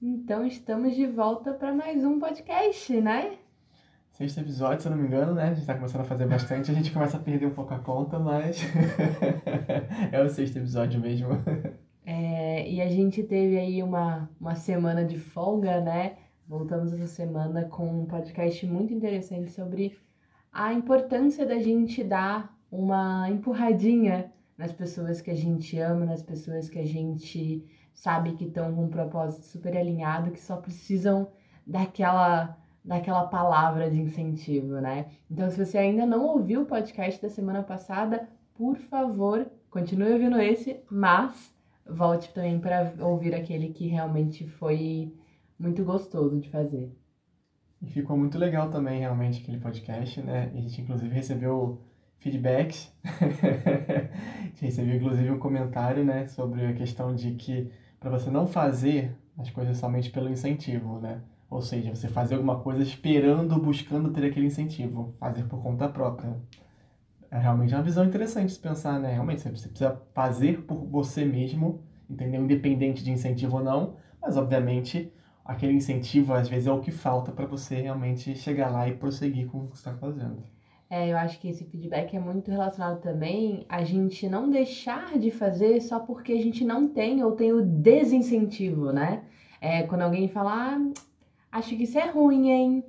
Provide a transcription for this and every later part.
Então estamos de volta para mais um podcast, né? Sexto episódio, se eu não me engano, né? A gente tá começando a fazer bastante, a gente começa a perder um pouco a conta, mas é o sexto episódio mesmo. É, e a gente teve aí uma, uma semana de folga, né? Voltamos essa semana com um podcast muito interessante sobre a importância da gente dar uma empurradinha nas pessoas que a gente ama, nas pessoas que a gente sabe que estão com um propósito super alinhado, que só precisam daquela daquela palavra de incentivo, né? Então, se você ainda não ouviu o podcast da semana passada, por favor, continue ouvindo esse, mas volte também para ouvir aquele que realmente foi muito gostoso de fazer. E ficou muito legal também, realmente, aquele podcast, né? A gente, inclusive, recebeu feedbacks. a gente recebeu, inclusive, um comentário, né? Sobre a questão de que para você não fazer as coisas somente pelo incentivo, né? Ou seja, você fazer alguma coisa esperando, buscando ter aquele incentivo, fazer por conta própria. É realmente uma visão interessante de pensar, né? Realmente, você precisa fazer por você mesmo, entendeu? Independente de incentivo ou não, mas obviamente aquele incentivo às vezes é o que falta para você realmente chegar lá e prosseguir com o que você está fazendo. É, eu acho que esse feedback é muito relacionado também a gente não deixar de fazer só porque a gente não tem ou tem o desincentivo, né? É, quando alguém fala, ah, acho que isso é ruim, hein?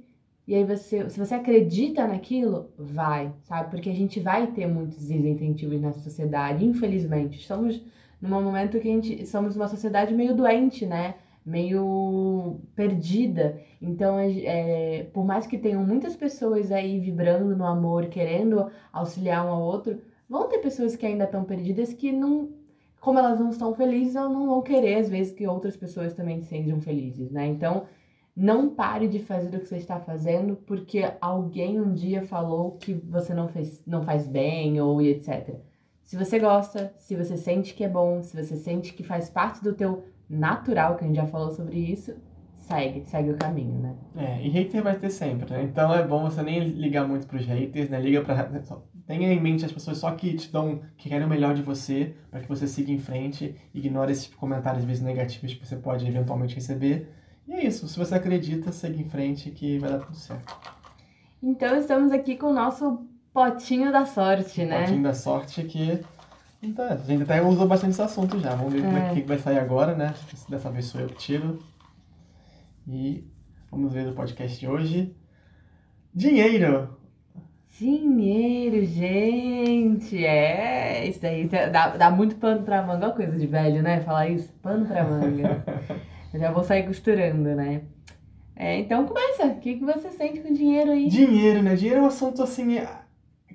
E aí você, se você acredita naquilo, vai, sabe? Porque a gente vai ter muitos desincentivos na sociedade, infelizmente. Estamos num momento que a gente somos uma sociedade meio doente, né? Meio perdida. Então, é, é, por mais que tenham muitas pessoas aí vibrando no amor, querendo auxiliar um ao outro, vão ter pessoas que ainda estão perdidas que não, como elas não estão felizes, elas não vão querer às vezes que outras pessoas também sejam felizes, né? Então, não pare de fazer o que você está fazendo porque alguém um dia falou que você não fez, não faz bem ou etc. Se você gosta, se você sente que é bom, se você sente que faz parte do teu natural, que a gente já falou sobre isso, segue, segue o caminho, né? É, e hater vai ter sempre, né? Então é bom você nem ligar muito pros haters, né? Liga pra. Tenha em mente as pessoas só que te dão, que querem o melhor de você, para que você siga em frente, ignore esses comentários, às vezes, negativos que você pode eventualmente receber. E é isso, se você acredita, segue em frente que vai dar tudo certo. Então estamos aqui com o nosso potinho da sorte, né? Potinho da sorte que então, a gente até usou bastante esse assunto já. Vamos ver é. como é que vai sair agora, né? Dessa vez sou eu que tiro. E vamos ver o podcast de hoje. Dinheiro! Dinheiro, gente! É, isso daí dá, dá muito pano pra manga. Olha coisa de velho, né? Falar isso, pano pra manga. eu já vou sair costurando, né? É, então começa. O que, que você sente com dinheiro aí? Dinheiro, né? Dinheiro é um assunto assim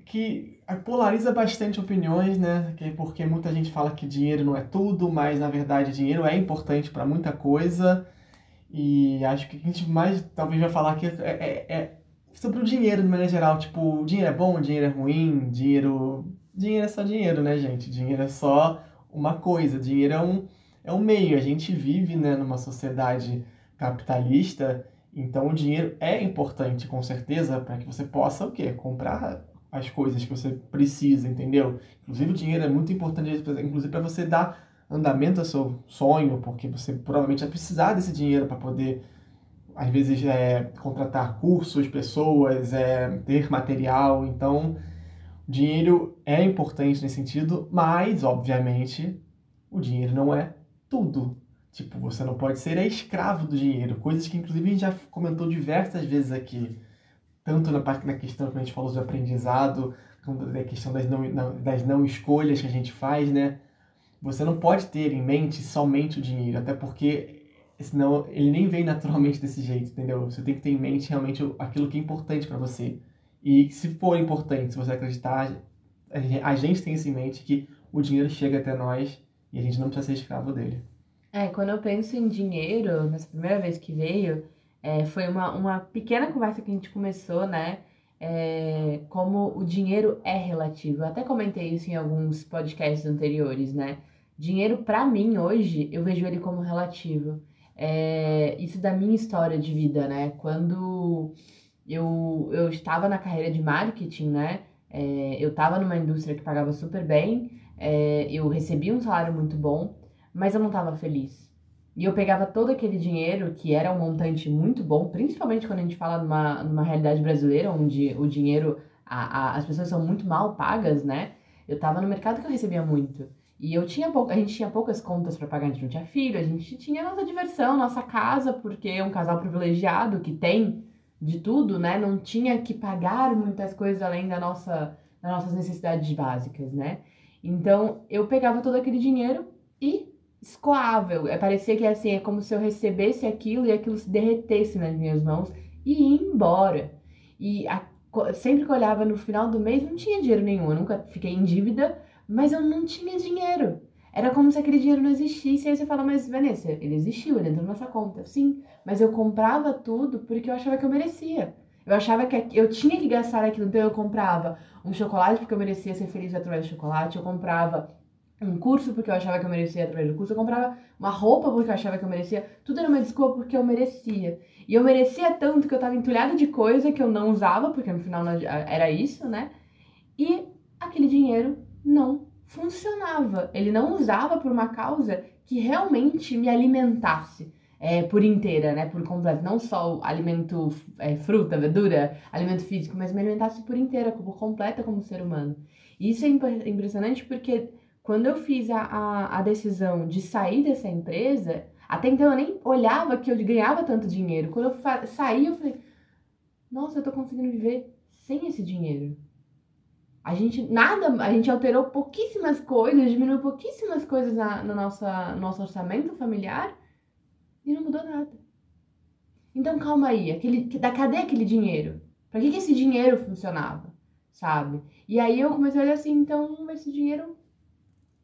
que polariza bastante opiniões, né? Porque muita gente fala que dinheiro não é tudo, mas na verdade dinheiro é importante para muita coisa. E acho que a gente mais talvez vai falar aqui é, é, é, sobre o dinheiro de maneira geral. Tipo, o dinheiro é bom, o dinheiro é ruim, dinheiro. Dinheiro é só dinheiro, né, gente? Dinheiro é só uma coisa. Dinheiro é um, é um meio. A gente vive né, numa sociedade capitalista, então o dinheiro é importante, com certeza, para que você possa o quê? Comprar as coisas que você precisa, entendeu? Inclusive o dinheiro é muito importante, inclusive para você dar andamento ao seu sonho, porque você provavelmente vai precisar desse dinheiro para poder, às vezes, é, contratar cursos, pessoas, é, ter material. Então, dinheiro é importante nesse sentido, mas, obviamente, o dinheiro não é tudo. Tipo, você não pode ser escravo do dinheiro, coisas que, inclusive, a gente já comentou diversas vezes aqui tanto na parte da questão que a gente falou de aprendizado, quanto da questão das não, das não escolhas que a gente faz, né? Você não pode ter em mente somente o dinheiro, até porque senão ele nem vem naturalmente desse jeito, entendeu? Você tem que ter em mente realmente aquilo que é importante para você. E se for importante, se você acreditar, a gente tem isso em mente que o dinheiro chega até nós e a gente não precisa ser escravo dele. É, quando eu penso em dinheiro, nessa primeira vez que veio, é, foi uma, uma pequena conversa que a gente começou, né? É, como o dinheiro é relativo. Eu até comentei isso em alguns podcasts anteriores, né? Dinheiro, para mim, hoje, eu vejo ele como relativo. É, isso da minha história de vida, né? Quando eu, eu estava na carreira de marketing, né? É, eu estava numa indústria que pagava super bem, é, eu recebia um salário muito bom, mas eu não estava feliz. E eu pegava todo aquele dinheiro, que era um montante muito bom, principalmente quando a gente fala numa, numa realidade brasileira, onde o dinheiro, a, a, as pessoas são muito mal pagas, né? Eu tava no mercado que eu recebia muito. E eu tinha pouco, a gente tinha poucas contas para pagar, a gente não tinha filho, a gente tinha nossa diversão, nossa casa, porque é um casal privilegiado que tem de tudo, né? Não tinha que pagar muitas coisas além da nossa, das nossas necessidades básicas, né? Então, eu pegava todo aquele dinheiro e escoava. É, parecia que assim, é como se eu recebesse aquilo e aquilo se derretesse nas minhas mãos e ia embora. E a, sempre que eu olhava no final do mês, não tinha dinheiro nenhum. Eu nunca fiquei em dívida, mas eu não tinha dinheiro. Era como se aquele dinheiro não existisse. E aí você fala, mas Vanessa, ele existiu, ele entrou na nossa conta. Sim, mas eu comprava tudo porque eu achava que eu merecia. Eu achava que eu tinha que gastar aquilo. Então eu comprava um chocolate porque eu merecia ser feliz através do chocolate. Eu comprava um curso porque eu achava que eu merecia através do curso, eu comprava uma roupa porque eu achava que eu merecia, tudo era uma desculpa porque eu merecia. E eu merecia tanto que eu tava entulhada de coisa que eu não usava, porque no final era isso, né? E aquele dinheiro não funcionava. Ele não usava por uma causa que realmente me alimentasse. É, por inteira, né? Por completo. Não só o alimento, é, fruta, verdura, alimento físico, mas me alimentasse por inteira, por completa como ser humano. E isso é impressionante porque quando eu fiz a, a, a decisão de sair dessa empresa, até então eu nem olhava que eu ganhava tanto dinheiro. Quando eu saí, eu falei, nossa, eu tô conseguindo viver sem esse dinheiro. A gente nada, a gente alterou pouquíssimas coisas, diminuiu pouquíssimas coisas na, no nossa, nosso orçamento familiar e não mudou nada. Então calma aí, aquele, da cadê aquele dinheiro? Para que, que esse dinheiro funcionava, sabe? E aí eu comecei a olhar assim, então esse dinheiro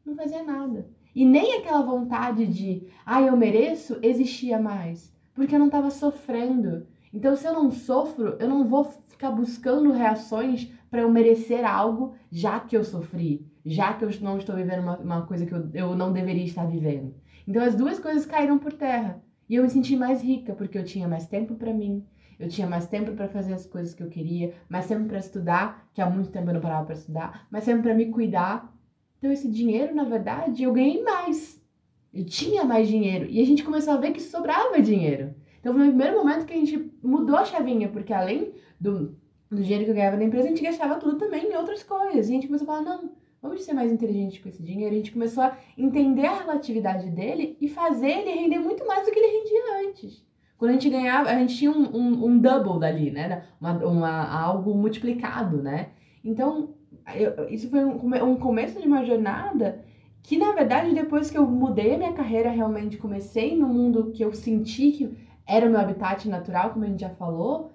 não fazia nada. E nem aquela vontade de, ah, eu mereço, existia mais. Porque eu não estava sofrendo. Então, se eu não sofro, eu não vou ficar buscando reações para eu merecer algo já que eu sofri, já que eu não estou vivendo uma, uma coisa que eu, eu não deveria estar vivendo. Então, as duas coisas caíram por terra. E eu me senti mais rica porque eu tinha mais tempo para mim, eu tinha mais tempo para fazer as coisas que eu queria, mais tempo para estudar, que há muito tempo eu não parava para estudar, mais tempo para me cuidar, então, esse dinheiro, na verdade, eu ganhei mais. Eu tinha mais dinheiro. E a gente começou a ver que sobrava dinheiro. Então, foi o primeiro momento que a gente mudou a chavinha, porque além do, do dinheiro que eu ganhava da empresa, a gente gastava tudo também em outras coisas. E a gente começou a falar: não, vamos ser mais inteligentes com esse dinheiro. A gente começou a entender a relatividade dele e fazer ele render muito mais do que ele rendia antes. Quando a gente ganhava, a gente tinha um, um, um double dali, né? Uma, uma, algo multiplicado, né? Então, eu, isso foi um, um começo de uma jornada que, na verdade, depois que eu mudei a minha carreira, realmente comecei no mundo que eu senti que era o meu habitat natural, como a gente já falou,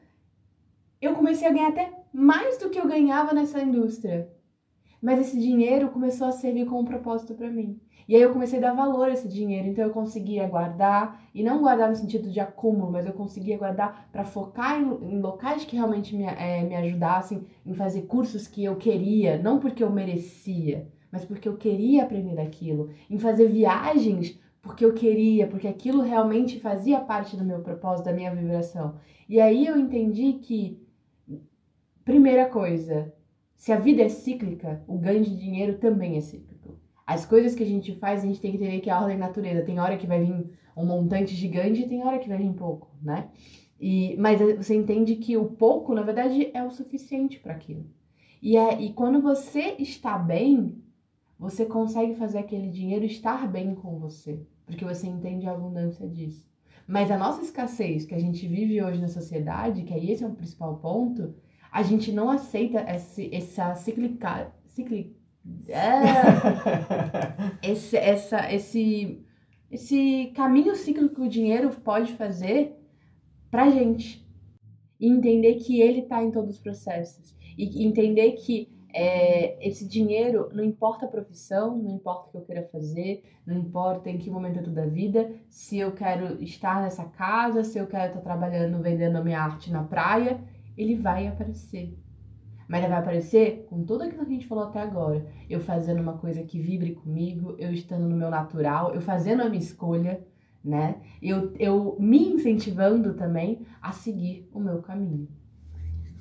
eu comecei a ganhar até mais do que eu ganhava nessa indústria. Mas esse dinheiro começou a servir como propósito para mim. E aí eu comecei a dar valor a esse dinheiro, então eu conseguia guardar, e não guardar no sentido de acúmulo, mas eu conseguia guardar para focar em, em, locais que realmente me, é, me ajudassem, em fazer cursos que eu queria, não porque eu merecia, mas porque eu queria aprender aquilo, em fazer viagens porque eu queria, porque aquilo realmente fazia parte do meu propósito, da minha vibração. E aí eu entendi que, primeira coisa, se a vida é cíclica, o ganho de dinheiro também é cíclico. As coisas que a gente faz, a gente tem que entender que é a ordem da natureza. Tem hora que vai vir um montante gigante e tem hora que vai vir pouco, né? E, mas você entende que o pouco, na verdade, é o suficiente para aquilo. E, é, e quando você está bem, você consegue fazer aquele dinheiro estar bem com você, porque você entende a abundância disso. Mas a nossa escassez que a gente vive hoje na sociedade, que aí esse é o principal ponto, a gente não aceita esse, essa ciclica, ciclic, é, esse, essa, esse, esse caminho cíclico que o dinheiro pode fazer pra gente. E entender que ele tá em todos os processos. E entender que é, esse dinheiro, não importa a profissão, não importa o que eu queira fazer, não importa em que momento da vida, se eu quero estar nessa casa, se eu quero estar trabalhando, vendendo a minha arte na praia, ele vai aparecer. Mas ela vai aparecer com tudo aquilo que a gente falou até agora. Eu fazendo uma coisa que vibre comigo, eu estando no meu natural, eu fazendo a minha escolha, né? Eu, eu me incentivando também a seguir o meu caminho.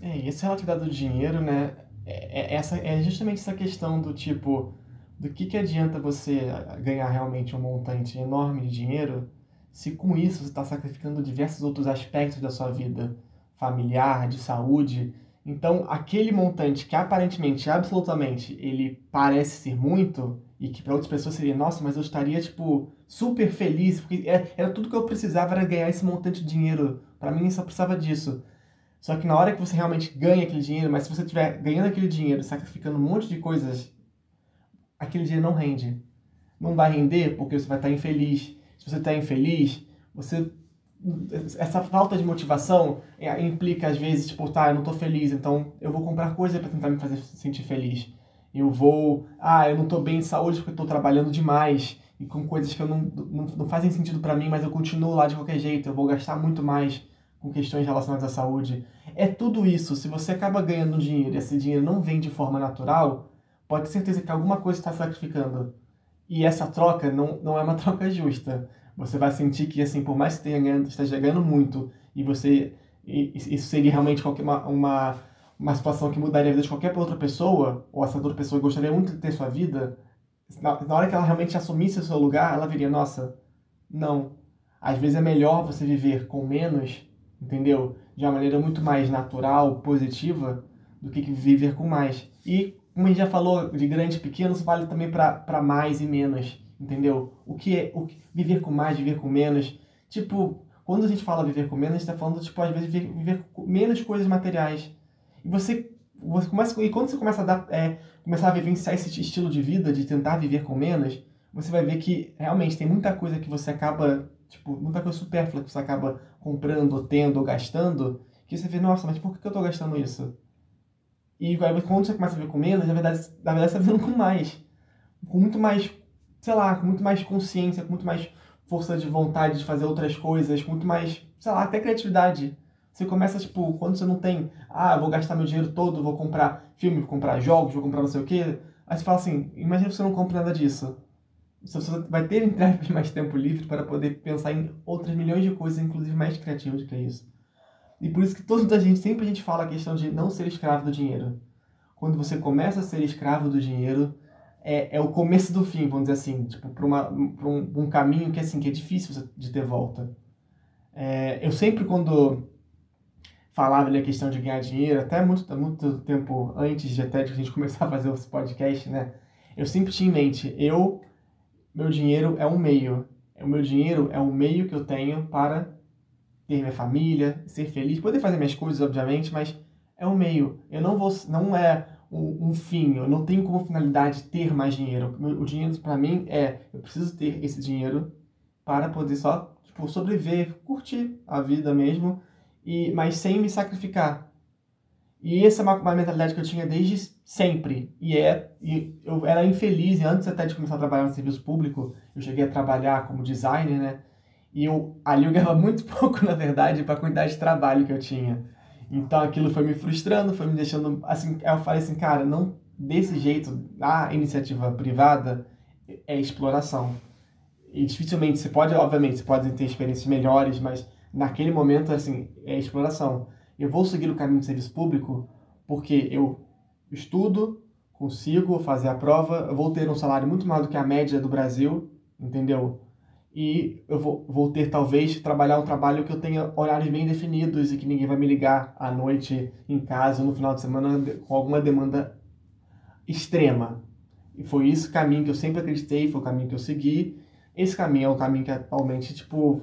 É, e essa relatividade do dinheiro, né? É, é, essa, é justamente essa questão do tipo, do que, que adianta você ganhar realmente um montante enorme de dinheiro se com isso você está sacrificando diversos outros aspectos da sua vida, familiar, de saúde. Então, aquele montante que aparentemente, absolutamente, ele parece ser muito, e que para outras pessoas seria, nossa, mas eu estaria, tipo, super feliz, porque era, era tudo que eu precisava, era ganhar esse montante de dinheiro. Para mim, só precisava disso. Só que na hora que você realmente ganha aquele dinheiro, mas se você estiver ganhando aquele dinheiro, sacrificando um monte de coisas, aquele dinheiro não rende. Não vai render porque você vai estar infeliz. Se você está infeliz, você essa falta de motivação é, implica às vezes tipo tá eu não estou feliz então eu vou comprar coisa para tentar me fazer sentir feliz. Eu vou ah eu não estou bem de saúde porque estou trabalhando demais e com coisas que eu não, não, não fazem sentido para mim mas eu continuo lá de qualquer jeito eu vou gastar muito mais com questões relacionadas à saúde. É tudo isso se você acaba ganhando dinheiro e esse dinheiro não vem de forma natural pode ter certeza que alguma coisa está sacrificando. E essa troca não, não é uma troca justa você vai sentir que, assim, por mais que tenha ganhando, esteja ganhando muito, e você. Isso seria realmente qualquer uma, uma, uma situação que mudaria a vida de qualquer outra pessoa, ou essa outra pessoa gostaria muito de ter sua vida, na, na hora que ela realmente assumisse o seu lugar, ela viria, nossa, não. Às vezes é melhor você viver com menos, entendeu? De uma maneira muito mais natural, positiva, do que viver com mais. E, como a gente já falou, de grande e pequeno, vale também para mais e menos entendeu? O que é o que, viver com mais, viver com menos. Tipo, quando a gente fala viver com menos, a gente está falando, tipo, às vezes viver, viver com menos coisas materiais. E você, você começa, e quando você começa a dar, é, começar a vivenciar esse estilo de vida, de tentar viver com menos, você vai ver que realmente tem muita coisa que você acaba, tipo, muita coisa supérflua que você acaba comprando, tendo, gastando, que você vê, nossa, mas por que eu estou gastando isso? E quando você começa a viver com menos, na verdade, na verdade você está vivendo com mais. Com muito mais sei lá, com muito mais consciência, com muito mais força de vontade de fazer outras coisas, com muito mais, sei lá, até criatividade. Você começa, tipo, quando você não tem, ah, vou gastar meu dinheiro todo, vou comprar filme, vou comprar jogos, vou comprar não sei o quê. Aí você fala assim, imagina se você não compra nada disso. Você vai ter, entre mais tempo livre para poder pensar em outras milhões de coisas, inclusive mais criativas do que isso. E por isso que toda a gente, sempre a gente fala a questão de não ser escravo do dinheiro. Quando você começa a ser escravo do dinheiro, é, é o começo do fim, vamos dizer assim, tipo, para um, um caminho que, assim, que é difícil de ter volta. É, eu sempre, quando falava ali a questão de ganhar dinheiro, até muito, muito tempo antes de até de a gente começar a fazer os podcasts, né? Eu sempre tinha em mente, eu, meu dinheiro é um meio. O meu dinheiro é um meio que eu tenho para ter minha família, ser feliz, poder fazer minhas coisas, obviamente, mas é um meio. Eu não vou, não é um, um fim, eu não tenho como finalidade ter mais dinheiro. O dinheiro para mim é, eu preciso ter esse dinheiro para poder só tipo, sobreviver, curtir a vida mesmo, e mas sem me sacrificar. E essa é uma, uma mentalidade que eu tinha desde sempre. E é, e eu era infeliz, antes até de começar a trabalhar no serviço público, eu cheguei a trabalhar como designer, né? E eu, ali eu ganhava muito pouco, na verdade, para a quantidade de trabalho que eu tinha. Então aquilo foi me frustrando, foi me deixando assim, eu falei assim, cara, não desse jeito, a iniciativa privada é exploração. E dificilmente você pode, obviamente, você pode ter experiências melhores, mas naquele momento assim, é exploração. Eu vou seguir o caminho do serviço público porque eu estudo, consigo fazer a prova, eu vou ter um salário muito maior do que a média do Brasil, entendeu? E eu vou, vou ter talvez trabalhar um trabalho que eu tenha horários bem definidos e que ninguém vai me ligar à noite em casa no final de semana com alguma demanda extrema. E foi esse caminho que eu sempre acreditei, foi o caminho que eu segui. Esse caminho é o caminho que atualmente, tipo,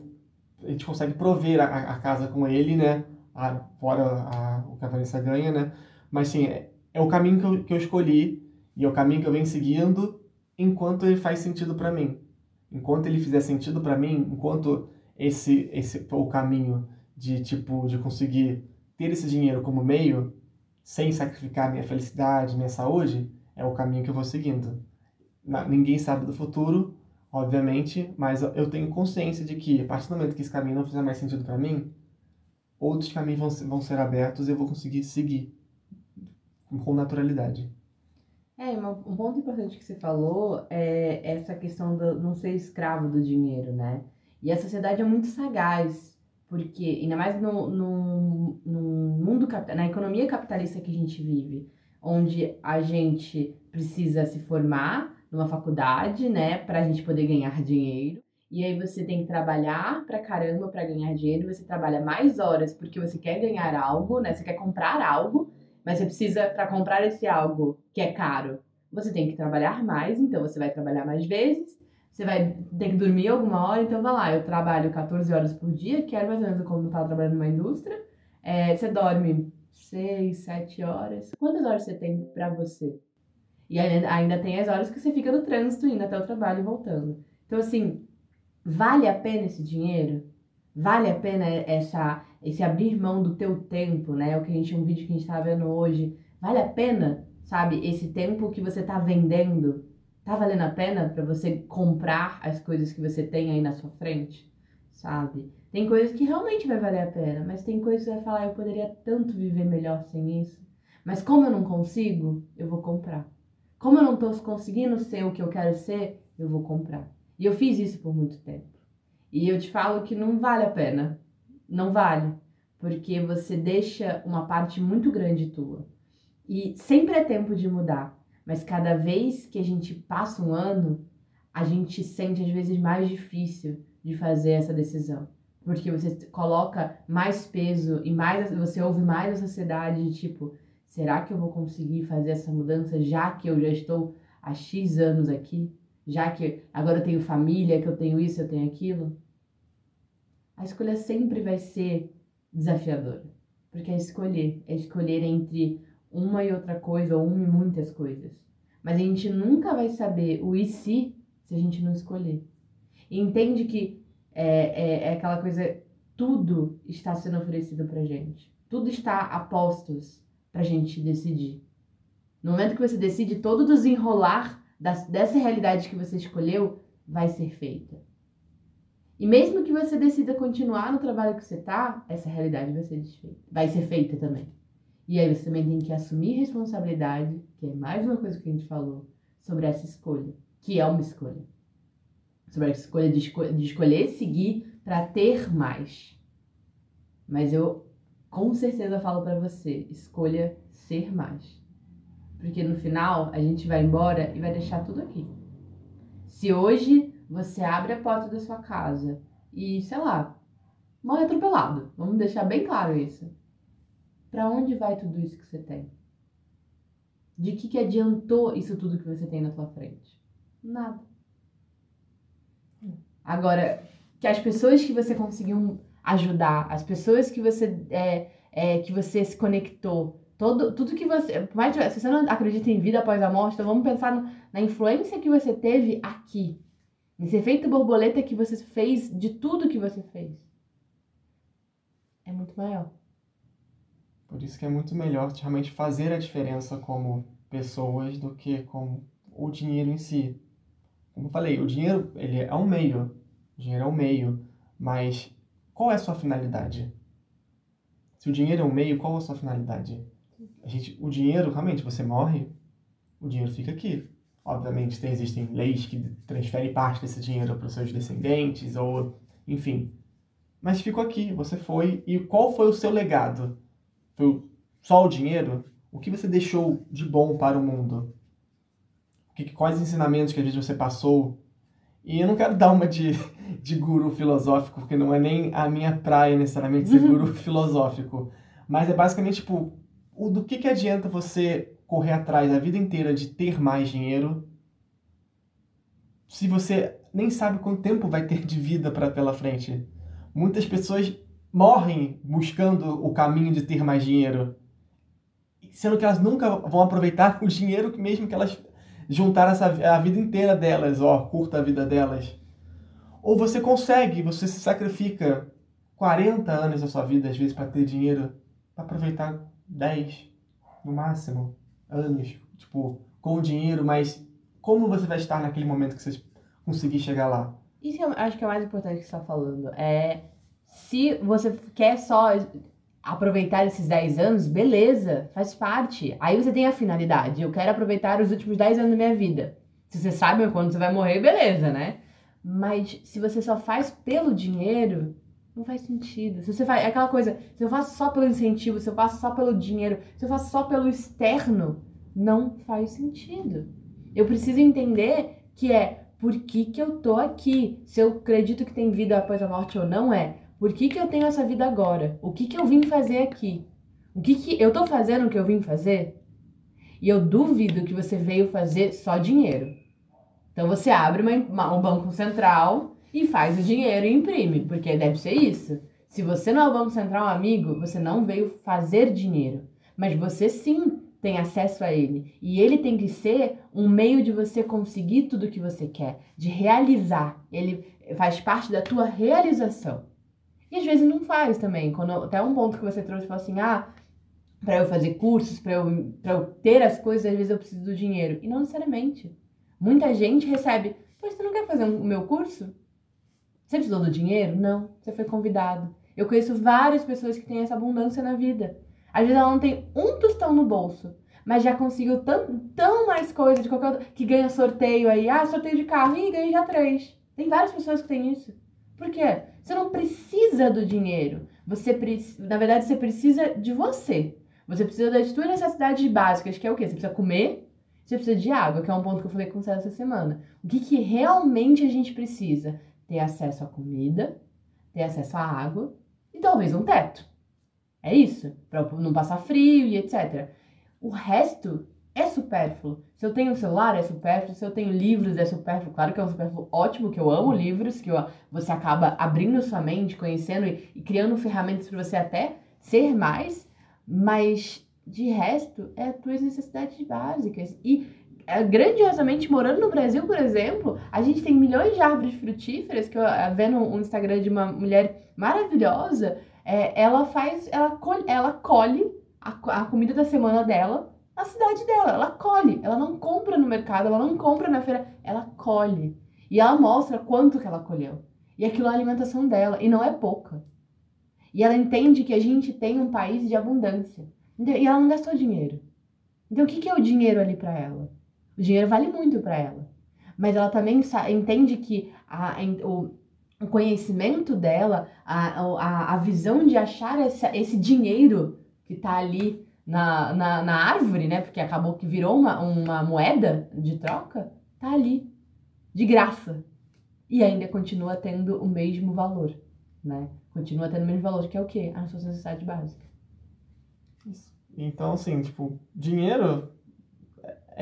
a gente consegue prover a, a casa com ele, né? A, fora a, o que a Vanessa ganha, né? Mas, sim, é, é o caminho que eu, que eu escolhi e é o caminho que eu venho seguindo enquanto ele faz sentido para mim enquanto ele fizer sentido para mim, enquanto esse esse o caminho de tipo de conseguir ter esse dinheiro como meio sem sacrificar minha felicidade, minha saúde, é o caminho que eu vou seguindo. ninguém sabe do futuro, obviamente, mas eu tenho consciência de que a partir do momento que esse caminho não fizer mais sentido para mim, outros caminhos vão vão ser abertos e eu vou conseguir seguir com naturalidade. É, um ponto importante que você falou é essa questão de não ser escravo do dinheiro, né? E a sociedade é muito sagaz, porque, ainda mais no, no, no mundo, na economia capitalista que a gente vive, onde a gente precisa se formar numa faculdade, né, para a gente poder ganhar dinheiro. E aí você tem que trabalhar pra caramba pra ganhar dinheiro, você trabalha mais horas porque você quer ganhar algo, né? Você quer comprar algo, mas você precisa para comprar esse algo que é caro. Você tem que trabalhar mais, então você vai trabalhar mais vezes. Você vai ter que dormir alguma hora, então vai lá, eu trabalho 14 horas por dia, que era mais ou menos como eu estava trabalhando numa indústria. É, você dorme 6, 7 horas. Quantas horas você tem para você? E ainda, ainda tem as horas que você fica no trânsito indo até o trabalho e voltando. Então, assim, Vale a pena esse dinheiro? Vale a pena essa, esse abrir mão do teu tempo, né? O que a gente, um vídeo que a gente tá vendo hoje. Vale a pena, sabe, esse tempo que você tá vendendo? Tá valendo a pena para você comprar as coisas que você tem aí na sua frente? Sabe? Tem coisas que realmente vai valer a pena, mas tem coisas que você vai falar, eu poderia tanto viver melhor sem isso. Mas como eu não consigo, eu vou comprar. Como eu não tô conseguindo ser o que eu quero ser, eu vou comprar. E eu fiz isso por muito tempo. E eu te falo que não vale a pena. Não vale. Porque você deixa uma parte muito grande tua. E sempre é tempo de mudar. Mas cada vez que a gente passa um ano, a gente sente às vezes mais difícil de fazer essa decisão. Porque você coloca mais peso e mais você ouve mais a sociedade de tipo, será que eu vou conseguir fazer essa mudança já que eu já estou há X anos aqui? Já que agora eu tenho família, que eu tenho isso, eu tenho aquilo. A escolha sempre vai ser desafiadora, porque é escolher, é escolher entre uma e outra coisa, ou uma e muitas coisas. Mas a gente nunca vai saber o e se se a gente não escolher. E entende que é, é, é aquela coisa, tudo está sendo oferecido pra gente. Tudo está a postos pra gente decidir. No momento que você decide, todo desenrolar dessa realidade que você escolheu vai ser feita. E mesmo que você decida continuar no trabalho que você tá, essa realidade vai ser desfeita, vai ser feita também. E aí você também tem que assumir responsabilidade, que é mais uma coisa que a gente falou, sobre essa escolha, que é uma escolha. Sobre a escolha de, esco de escolher seguir para ter mais. Mas eu com certeza falo para você, escolha ser mais. Porque no final a gente vai embora e vai deixar tudo aqui. Se hoje você abre a porta da sua casa e, sei lá, morre atropelado, vamos deixar bem claro isso. Para onde vai tudo isso que você tem? De que que adiantou isso tudo que você tem na sua frente? Nada. Agora, que as pessoas que você conseguiu ajudar, as pessoas que você é, é, que você se conectou, Todo, tudo que você. Se você não acredita em vida após a morte, então vamos pensar na influência que você teve aqui. Nesse efeito borboleta que você fez de tudo que você fez. É muito maior. Por isso que é muito melhor realmente fazer a diferença como pessoas do que com o dinheiro em si. Como eu falei, o dinheiro ele é um meio. O dinheiro é um meio. Mas qual é a sua finalidade? Se o dinheiro é um meio, qual é a sua finalidade? A gente, o dinheiro, realmente, você morre, o dinheiro fica aqui. Obviamente, tem, existem leis que transferem parte desse dinheiro para os seus descendentes, ou enfim. Mas ficou aqui, você foi. E qual foi o seu legado? Foi só o dinheiro? O que você deixou de bom para o mundo? Que, quais ensinamentos que às vezes você passou? E eu não quero dar uma de, de guru filosófico, porque não é nem a minha praia necessariamente ser uhum. guru filosófico. Mas é basicamente, tipo, o do que, que adianta você correr atrás a vida inteira de ter mais dinheiro se você nem sabe quanto tempo vai ter de vida para pela frente? Muitas pessoas morrem buscando o caminho de ter mais dinheiro, sendo que elas nunca vão aproveitar o dinheiro que mesmo que elas juntaram essa, a vida inteira delas, ó, curta a vida delas. Ou você consegue, você se sacrifica 40 anos da sua vida, às vezes, para ter dinheiro, para aproveitar 10, no máximo, anos, tipo, com o dinheiro, mas como você vai estar naquele momento que você conseguir chegar lá? Isso que eu acho que é o mais importante que você está falando. É se você quer só aproveitar esses 10 anos, beleza, faz parte. Aí você tem a finalidade. Eu quero aproveitar os últimos 10 anos da minha vida. Se você sabe quando você vai morrer, beleza, né? Mas se você só faz pelo dinheiro, não faz sentido. Se você faz é aquela coisa, se eu faço só pelo incentivo, se eu faço só pelo dinheiro, se eu faço só pelo externo, não faz sentido. Eu preciso entender que é por que, que eu tô aqui? Se eu acredito que tem vida após a morte ou não, é por que, que eu tenho essa vida agora? O que, que eu vim fazer aqui? O que, que eu tô fazendo o que eu vim fazer? E eu duvido que você veio fazer só dinheiro. Então você abre uma, um banco central e faz o dinheiro e imprime, porque deve ser isso. Se você não é o Banco Central amigo, você não veio fazer dinheiro. Mas você sim tem acesso a ele. E ele tem que ser um meio de você conseguir tudo que você quer, de realizar. Ele faz parte da tua realização. E às vezes não faz também. Quando até um ponto que você trouxe falou assim: "Ah, para eu fazer cursos, para eu, eu ter as coisas, às vezes eu preciso do dinheiro". E não necessariamente. Muita gente recebe: "Pois você não quer fazer o um, meu curso?" Você precisou do dinheiro? Não, você foi convidado. Eu conheço várias pessoas que têm essa abundância na vida. Às vezes ela não tem um tostão no bolso, mas já conseguiu tão, tão mais coisa de qualquer outro, que ganha sorteio aí. Ah, sorteio de carro, e ganha já três. Tem várias pessoas que têm isso. Por quê? Você não precisa do dinheiro. Você na verdade você precisa de você. Você precisa das suas necessidades básicas, que é o quê? Você precisa comer, você precisa de água, que é um ponto que eu falei com você essa semana. O que, que realmente a gente precisa? Ter acesso à comida, ter acesso à água e talvez um teto. É isso, para não passar frio e etc. O resto é supérfluo. Se eu tenho um celular, é supérfluo. Se eu tenho livros, é supérfluo. Claro que é um supérfluo ótimo, que eu amo livros, que eu, você acaba abrindo sua mente, conhecendo e, e criando ferramentas para você até ser mais. Mas de resto, é as tuas necessidades básicas. E grandiosamente morando no Brasil, por exemplo, a gente tem milhões de árvores frutíferas que eu vendo um Instagram de uma mulher maravilhosa, é, ela faz, ela colhe, ela colhe a, a comida da semana dela na cidade dela, ela colhe, ela não compra no mercado, ela não compra na feira, ela colhe. E ela mostra quanto que ela colheu. E aquilo é a alimentação dela, e não é pouca. E ela entende que a gente tem um país de abundância. E ela não gastou dinheiro. Então o que, que é o dinheiro ali para ela? O dinheiro vale muito para ela. Mas ela também entende que a, o, o conhecimento dela, a, a, a visão de achar essa, esse dinheiro que está ali na, na, na, árvore, né? Porque acabou que virou uma, uma moeda de troca, tá ali, de graça. E ainda continua tendo o mesmo valor, né? Continua tendo o mesmo valor, que é o quê? A sua necessidade básica. Isso. Então, assim, tipo, dinheiro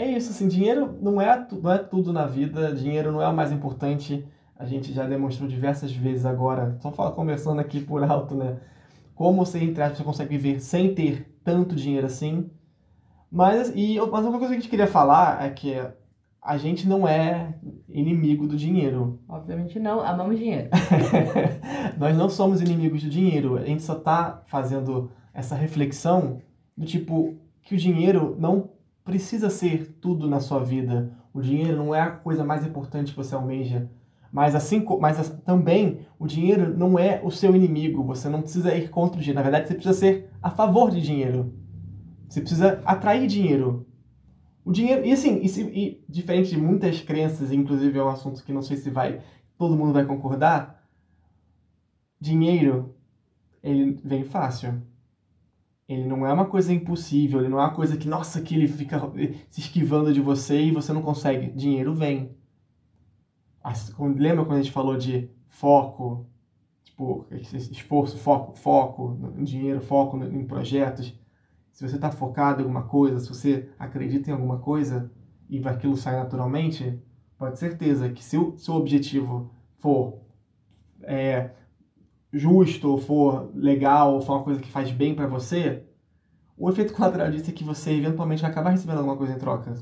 é isso, assim, dinheiro não é, não é tudo na vida, dinheiro não é o mais importante. A gente já demonstrou diversas vezes agora, só fala, conversando aqui por alto, né? Como você, entre aspas, você consegue viver sem ter tanto dinheiro assim. Mas, e, mas uma coisa que a gente queria falar é que a gente não é inimigo do dinheiro. Obviamente não, amamos dinheiro. Nós não somos inimigos do dinheiro. A gente só está fazendo essa reflexão do tipo que o dinheiro não precisa ser tudo na sua vida. O dinheiro não é a coisa mais importante que você almeja. Mas assim, mas também o dinheiro não é o seu inimigo. Você não precisa ir contra o dinheiro. Na verdade, você precisa ser a favor de dinheiro. Você precisa atrair dinheiro. O dinheiro e assim, e, se, e diferente de muitas crenças, inclusive é um assunto que não sei se vai todo mundo vai concordar. Dinheiro ele vem fácil. Ele não é uma coisa impossível, ele não é uma coisa que, nossa, que ele fica se esquivando de você e você não consegue. Dinheiro vem. Lembra quando a gente falou de foco, tipo, esforço, foco, foco, dinheiro, foco em projetos? Se você está focado em alguma coisa, se você acredita em alguma coisa e aquilo sai naturalmente, pode ter certeza que se o seu objetivo for é, justo, ou for legal, ou for uma coisa que faz bem para você, o efeito colateral disso é que você eventualmente vai acabar recebendo alguma coisa em troca.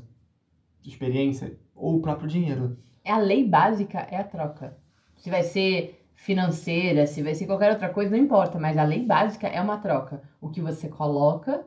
De experiência ou o próprio dinheiro. É a lei básica, é a troca. Se vai ser financeira, se vai ser qualquer outra coisa, não importa, mas a lei básica é uma troca. O que você coloca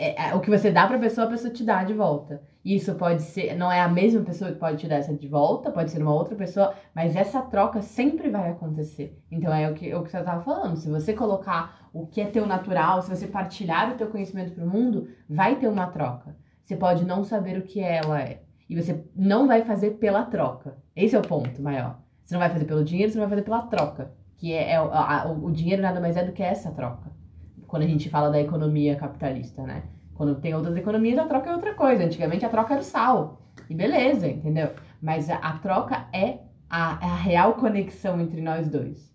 é, é, o que você dá para a pessoa, a pessoa te dá de volta. Isso pode ser, não é a mesma pessoa que pode te dar essa de volta, pode ser uma outra pessoa, mas essa troca sempre vai acontecer. Então é o que, é o que você estava falando. Se você colocar o que é teu natural, se você partilhar o teu conhecimento para o mundo, vai ter uma troca. Você pode não saber o que ela é. E você não vai fazer pela troca. Esse é o ponto maior. Você não vai fazer pelo dinheiro, você não vai fazer pela troca. Que é, é a, a, o dinheiro nada mais é do que essa troca quando a gente fala da economia capitalista, né? Quando tem outras economias, a troca é outra coisa. Antigamente a troca era o sal. E beleza, entendeu? Mas a, a troca é a, a real conexão entre nós dois.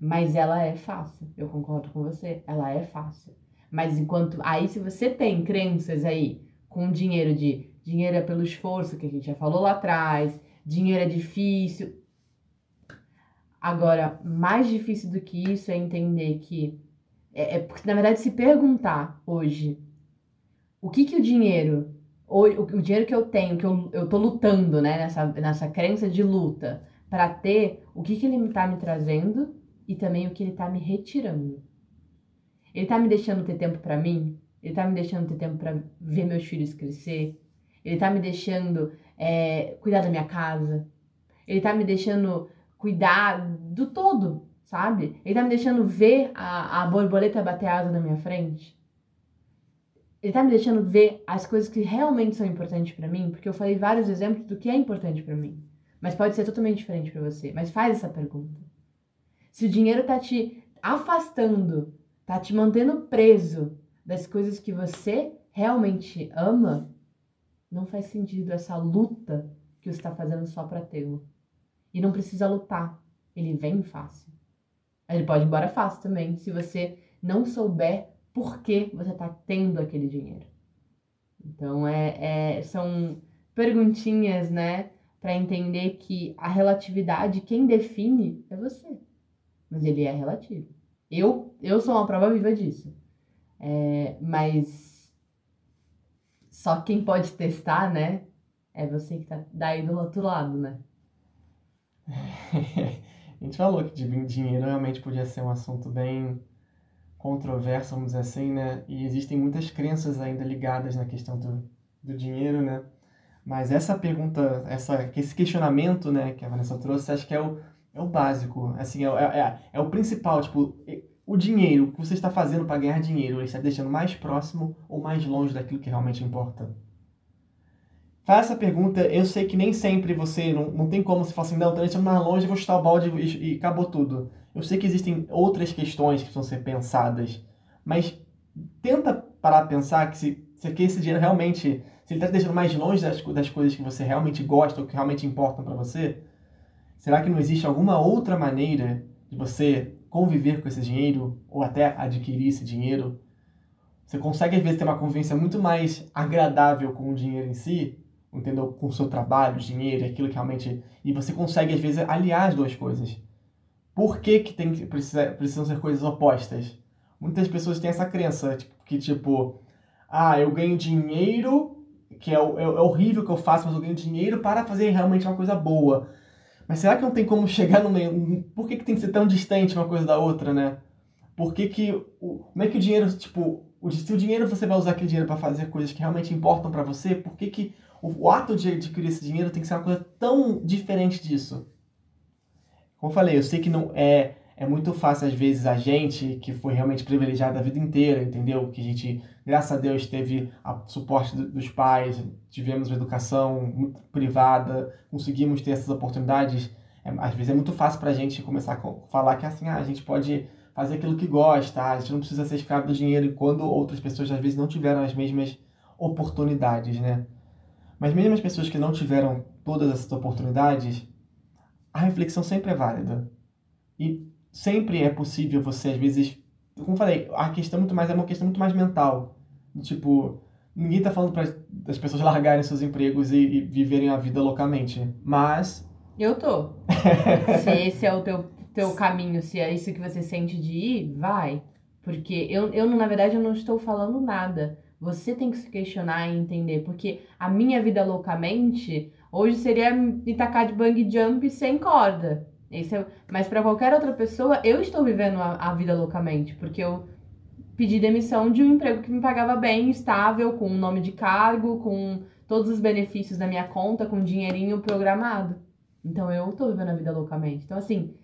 Mas ela é fácil, eu concordo com você, ela é fácil. Mas enquanto. Aí, se você tem crenças aí com dinheiro de dinheiro é pelo esforço, que a gente já falou lá atrás, dinheiro é difícil. Agora, mais difícil do que isso é entender que. É, é porque, na verdade, se perguntar hoje o que, que o dinheiro, o, o dinheiro que eu tenho, que eu, eu tô lutando, né, nessa, nessa crença de luta, para ter, o que, que ele tá me trazendo e também o que ele tá me retirando. Ele tá me deixando ter tempo para mim? Ele tá me deixando ter tempo para ver meus filhos crescer? Ele tá me deixando é, cuidar da minha casa? Ele tá me deixando cuidar do todo, sabe? Ele tá me deixando ver a, a borboleta bater asa na minha frente? Ele tá me deixando ver as coisas que realmente são importantes para mim? Porque eu falei vários exemplos do que é importante para mim. Mas pode ser totalmente diferente para você. Mas faz essa pergunta. Se o dinheiro tá te afastando, tá te mantendo preso das coisas que você realmente ama, não faz sentido essa luta que você está fazendo só para tê-lo. E não precisa lutar, ele vem fácil. Ele pode ir embora fácil também, se você não souber por que você está tendo aquele dinheiro. Então, é, é são perguntinhas, né, para entender que a relatividade, quem define é você. Mas ele é relativo. Eu, eu sou uma prova viva disso. É, mas só quem pode testar, né? É você que tá daí do outro lado, né? a gente falou que dinheiro realmente podia ser um assunto bem controverso, vamos dizer assim, né? E existem muitas crenças ainda ligadas na questão do, do dinheiro, né? Mas essa pergunta, essa, esse questionamento, né, que a Vanessa trouxe, acho que é o, é o básico, assim, é, é, é o principal, tipo, o dinheiro que você está fazendo para ganhar dinheiro, ele está deixando mais próximo ou mais longe daquilo que realmente importa? Faz essa pergunta, eu sei que nem sempre você, não, não tem como você falar assim, não, tô deixando mais longe, vou chutar o balde e, e acabou tudo. Eu sei que existem outras questões que precisam ser pensadas, mas tenta parar a pensar que se, se esse dinheiro realmente, se ele está te deixando mais longe das, das coisas que você realmente gosta ou que realmente importam para você, será que não existe alguma outra maneira de você conviver com esse dinheiro ou até adquirir esse dinheiro? Você consegue às vezes ter uma convivência muito mais agradável com o dinheiro em si entendeu? Com o seu trabalho, dinheiro, aquilo que realmente. E você consegue, às vezes, aliar as duas coisas. Por que, que tem, precisa, precisam ser coisas opostas? Muitas pessoas têm essa crença tipo, que, tipo, ah, eu ganho dinheiro, que é, é, é horrível que eu faço, mas eu ganho dinheiro para fazer realmente uma coisa boa. Mas será que não tem como chegar no meio? Por que, que tem que ser tão distante uma coisa da outra, né? Por que, que o, como é que o dinheiro, tipo, o, se o dinheiro você vai usar aquele dinheiro para fazer coisas que realmente importam para você, por que, que o, ato de adquirir esse dinheiro tem que ser uma coisa tão diferente disso. Como eu falei, eu sei que não é é muito fácil às vezes a gente que foi realmente privilegiado a vida inteira, entendeu? Que a gente, graças a Deus, teve o suporte dos pais, tivemos uma educação privada, conseguimos ter essas oportunidades. É, às vezes é muito fácil para a gente começar a falar que assim, ah, a gente pode fazer aquilo que gosta, a gente não precisa ser escravo do dinheiro, quando outras pessoas às vezes não tiveram as mesmas oportunidades, né? Mas mesmo as pessoas que não tiveram todas essas oportunidades, a reflexão sempre é válida. E sempre é possível você, às vezes, como eu falei, a questão muito mais é uma questão muito mais mental. Tipo, ninguém tá falando para as pessoas largarem seus empregos e, e, viverem a vida loucamente. Mas. Eu tô. se esse é o teu, teu caminho, se é isso que você sente de ir, vai. Porque eu, eu, na verdade, eu não estou falando nada. Você tem que se questionar e entender, porque a minha vida loucamente hoje seria me tacar de bang jump sem corda. Esse é, mas para qualquer outra pessoa, eu estou vivendo a, a, vida loucamente, porque eu pedi demissão de um emprego que me pagava bem, estável, com um nome de cargo, com todos os benefícios da minha conta, com dinheirinho programado. Então eu estou vivendo a vida loucamente. Então assim,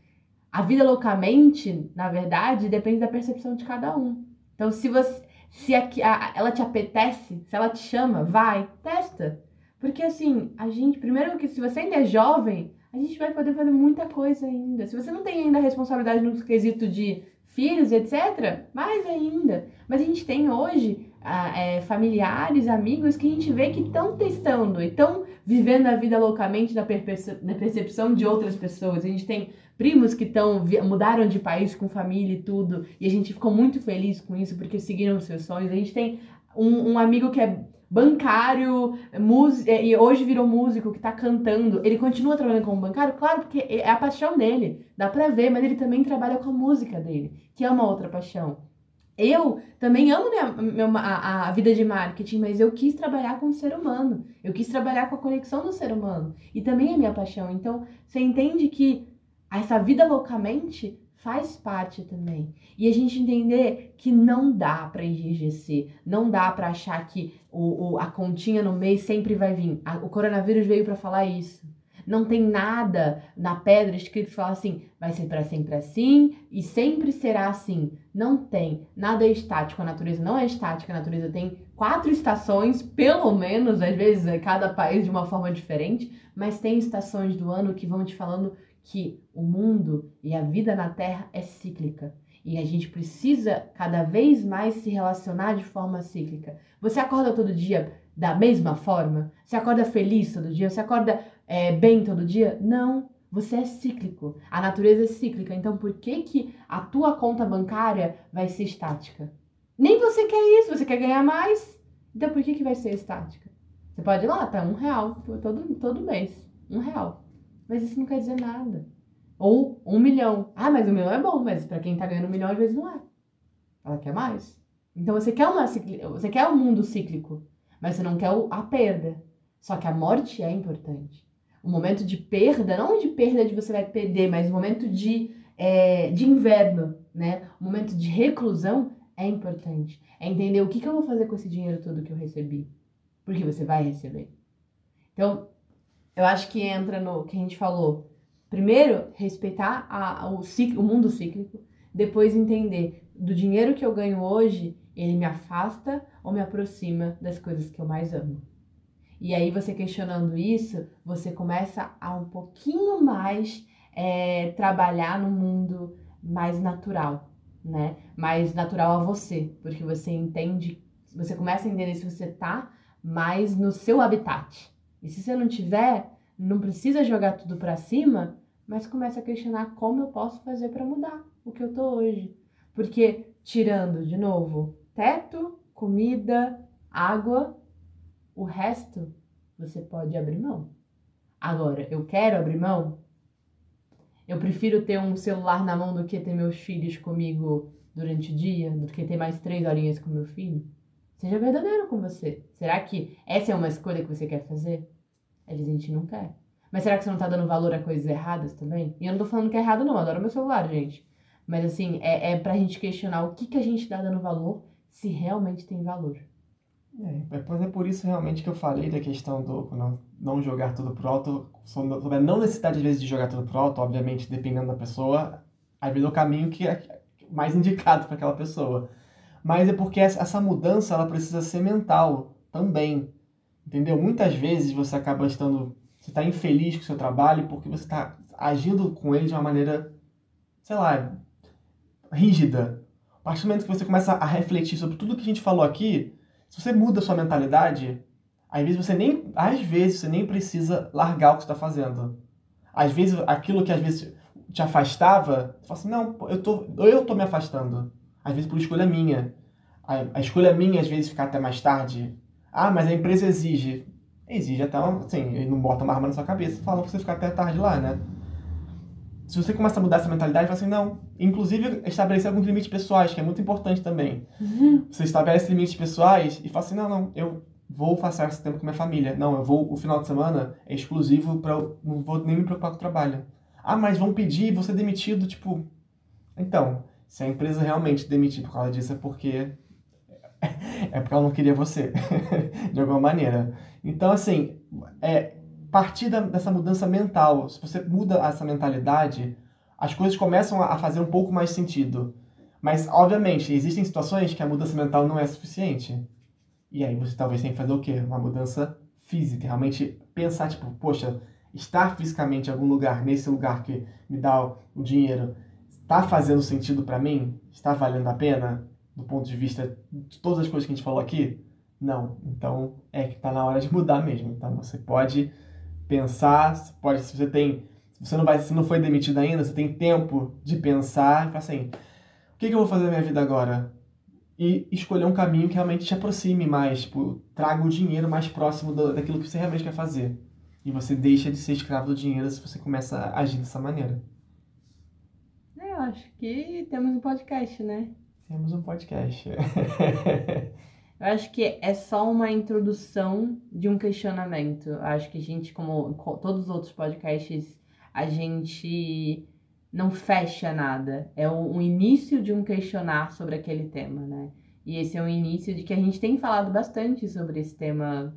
a vida loucamente, na verdade, depende da percepção de cada um. Então se você se a, a, ela te apetece, se ela te chama, vai, testa. Porque assim, a gente, primeiro que se você ainda é jovem, a gente vai poder fazer muita coisa ainda. Se você não tem ainda responsabilidade no quesito de filhos, etc., mais ainda. Mas a gente tem hoje é, familiares, amigos que a gente vê que estão testando e estão vivendo a vida loucamente na percepção de outras pessoas. A gente tem primos que estão mudaram de país com família e tudo, e a gente ficou muito feliz com isso porque seguiram os seus sonhos. A gente tem um, um amigo que é bancário, músico, e hoje virou músico, que tá cantando. Ele continua trabalhando como bancário? Claro, porque é a paixão dele, dá pra ver, mas ele também trabalha com a música dele, que é uma outra paixão. Eu também amo minha, minha, a, a, vida de marketing, mas eu quis trabalhar com o ser humano. Eu quis trabalhar com a conexão do ser humano. E também é minha paixão. Então, você entende que essa vida loucamente faz parte também. E a gente entender que não dá para enrijecer, não dá para achar que o, o, a continha no mês sempre vai vir. A, o coronavírus veio para falar isso. Não tem nada na pedra escrito que fala assim, vai ser para sempre assim e sempre será assim. Não tem. Nada é estático. A natureza não é estática. A natureza tem quatro estações, pelo menos, às vezes, cada país de uma forma diferente, mas tem estações do ano que vão te falando que o mundo e a vida na Terra é cíclica. E a gente precisa cada vez mais se relacionar de forma cíclica. Você acorda todo dia da mesma forma? Você acorda feliz todo dia? Você acorda é, bem todo dia? Não. Você é cíclico. A natureza é cíclica. Então, por que, que a tua conta bancária vai ser estática? Nem você quer isso. Você quer ganhar mais. Então, por que, que vai ser estática? Você pode ir lá, tá? Um real todo, todo mês. Um real. Mas isso não quer dizer nada. Ou um milhão. Ah, mas um milhão é bom, mas para quem tá ganhando um milhão, às vezes não é. Ela quer mais. Então você quer uma você quer um mundo cíclico, mas você não quer a perda. Só que a morte é importante. O momento de perda, não de perda de você vai perder, mas o momento de, é, de inverno, né? O momento de reclusão é importante. É entender o que, que eu vou fazer com esse dinheiro todo que eu recebi. Porque você vai receber. Então, eu acho que entra no que a gente falou. Primeiro, respeitar a, o, ciclo, o mundo cíclico. Depois, entender do dinheiro que eu ganho hoje, ele me afasta ou me aproxima das coisas que eu mais amo. E aí, você questionando isso, você começa a um pouquinho mais é, trabalhar no mundo mais natural, né? Mais natural a você, porque você entende, você começa a entender se você tá mais no seu habitat. E se você não tiver, não precisa jogar tudo para cima, mas começa a questionar como eu posso fazer para mudar o que eu tô hoje. Porque tirando de novo teto, comida, água, o resto você pode abrir mão. Agora, eu quero abrir mão? Eu prefiro ter um celular na mão do que ter meus filhos comigo durante o dia, do que ter mais três horinhas com meu filho? Seja verdadeiro com você. Será que essa é uma escolha que você quer fazer? Às vezes a gente não quer. Mas será que você não tá dando valor a coisas erradas também? E eu não tô falando que é errado, não. Eu adoro meu celular, gente. Mas assim, é, é pra gente questionar o que, que a gente tá dando valor se realmente tem valor. É, é por isso realmente que eu falei da questão do não, não jogar tudo pro alto, sobre a não necessidade às vezes de jogar tudo pro alto, obviamente dependendo da pessoa, às vezes é o caminho que é mais indicado para aquela pessoa. Mas é porque essa mudança ela precisa ser mental também. Entendeu? Muitas vezes você acaba estando. Você está infeliz com o seu trabalho porque você está agindo com ele de uma maneira, sei lá, rígida. A partir do momento que você começa a refletir sobre tudo que a gente falou aqui, se você muda a sua mentalidade, às vezes você nem, às vezes você nem precisa largar o que está fazendo. Às vezes aquilo que às vezes te afastava, você fala assim, não, eu tô, eu tô me afastando. Às vezes por escolha minha. A, a escolha minha, às vezes, ficar até mais tarde, ah, mas a empresa exige. Exige até, assim, ele não bota uma arma na sua cabeça falando pra você ficar até tarde lá, né? Se você começa a mudar essa mentalidade, fala assim, não. Inclusive, estabelecer alguns limites pessoais, que é muito importante também. Uhum. Você estabelece limites pessoais e fala assim, não, não, eu vou passar esse tempo com minha família. Não, eu vou, o final de semana é exclusivo para não vou nem me preocupar com o trabalho. Ah, mas vão pedir você demitido, tipo... Então, se a empresa realmente demitir por causa disso, é porque é porque ela não queria você, de alguma maneira. Então, assim, é, partir dessa mudança mental, se você muda essa mentalidade, as coisas começam a fazer um pouco mais sentido. Mas, obviamente, existem situações que a mudança mental não é suficiente. E aí você talvez tenha que fazer o quê? Uma mudança física. Realmente pensar, tipo, poxa, estar fisicamente em algum lugar, nesse lugar que me dá o dinheiro, está fazendo sentido para mim? Está valendo a pena? Do ponto de vista de todas as coisas que a gente falou aqui, Não. Então é que está na hora de mudar mesmo. Então você pode pensar, pode, se você tem. Se você não vai, se não foi demitido ainda, você tem tempo de pensar e assim, o que, que eu vou fazer na minha vida agora? E escolher um caminho que realmente te aproxime mais, tipo, traga o dinheiro mais próximo do, daquilo que você realmente quer fazer. E você deixa de ser escravo do dinheiro se você começa a agir dessa maneira. É, eu acho que temos um podcast, né? Temos um podcast. eu acho que é só uma introdução de um questionamento. Eu acho que a gente, como todos os outros podcasts, a gente não fecha nada. É o, o início de um questionar sobre aquele tema, né? E esse é o início de que a gente tem falado bastante sobre esse tema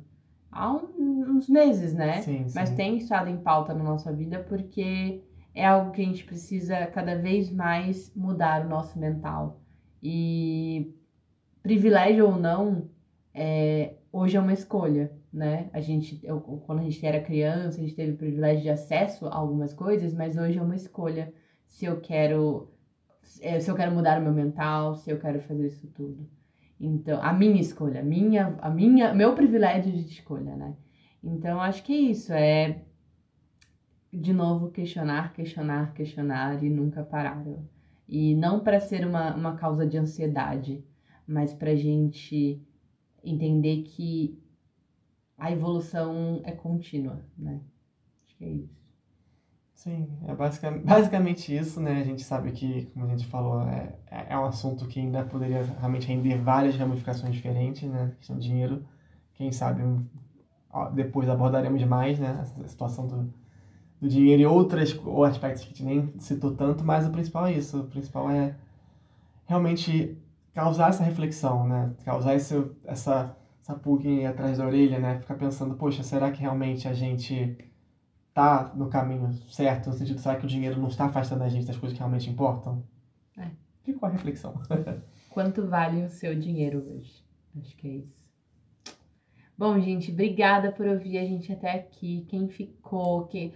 há uns meses, né? Sim, sim. Mas tem estado em pauta na nossa vida porque é algo que a gente precisa cada vez mais mudar o nosso mental. E privilégio ou não, é, hoje é uma escolha, né? A gente, eu, quando a gente era criança, a gente teve o privilégio de acesso a algumas coisas, mas hoje é uma escolha se eu quero é, se eu quero mudar o meu mental, se eu quero fazer isso tudo. Então, a minha escolha, minha, a minha, meu privilégio de escolha, né? Então, acho que é isso, é de novo questionar, questionar, questionar e nunca parar. E não para ser uma, uma causa de ansiedade, mas para gente entender que a evolução é contínua, né? Acho que é isso. Sim, é basicamente, basicamente isso, né? A gente sabe que, como a gente falou, é, é, é um assunto que ainda poderia realmente render várias ramificações diferentes, né? A questão do dinheiro. Quem sabe depois abordaremos mais, né? Essa situação do, do dinheiro e outras ou aspectos que a gente nem citou tanto, mas o principal é isso. O principal é realmente causar essa reflexão, né? Causar esse, essa, essa pulguinha atrás da orelha, né? Ficar pensando, poxa, será que realmente a gente tá no caminho certo? No sentido, será que o dinheiro não está afastando a gente das coisas que realmente importam? É. Ficou a reflexão. Quanto vale o seu dinheiro hoje? Acho que é isso. Bom, gente, obrigada por ouvir a gente até aqui. Quem ficou, que,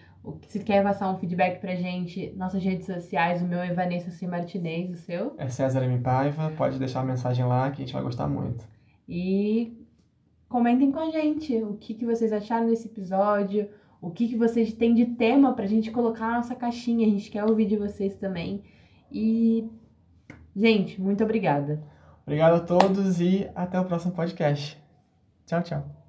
se quer passar um feedback pra gente, nossas redes sociais, o meu é Vanessa C. Martinez, o seu? É César M. Paiva, pode deixar uma mensagem lá que a gente vai gostar muito. E comentem com a gente o que, que vocês acharam desse episódio, o que, que vocês têm de tema pra gente colocar na nossa caixinha. A gente quer ouvir de vocês também. E, gente, muito obrigada. Obrigado a todos e até o próximo podcast. Tchau, tchau.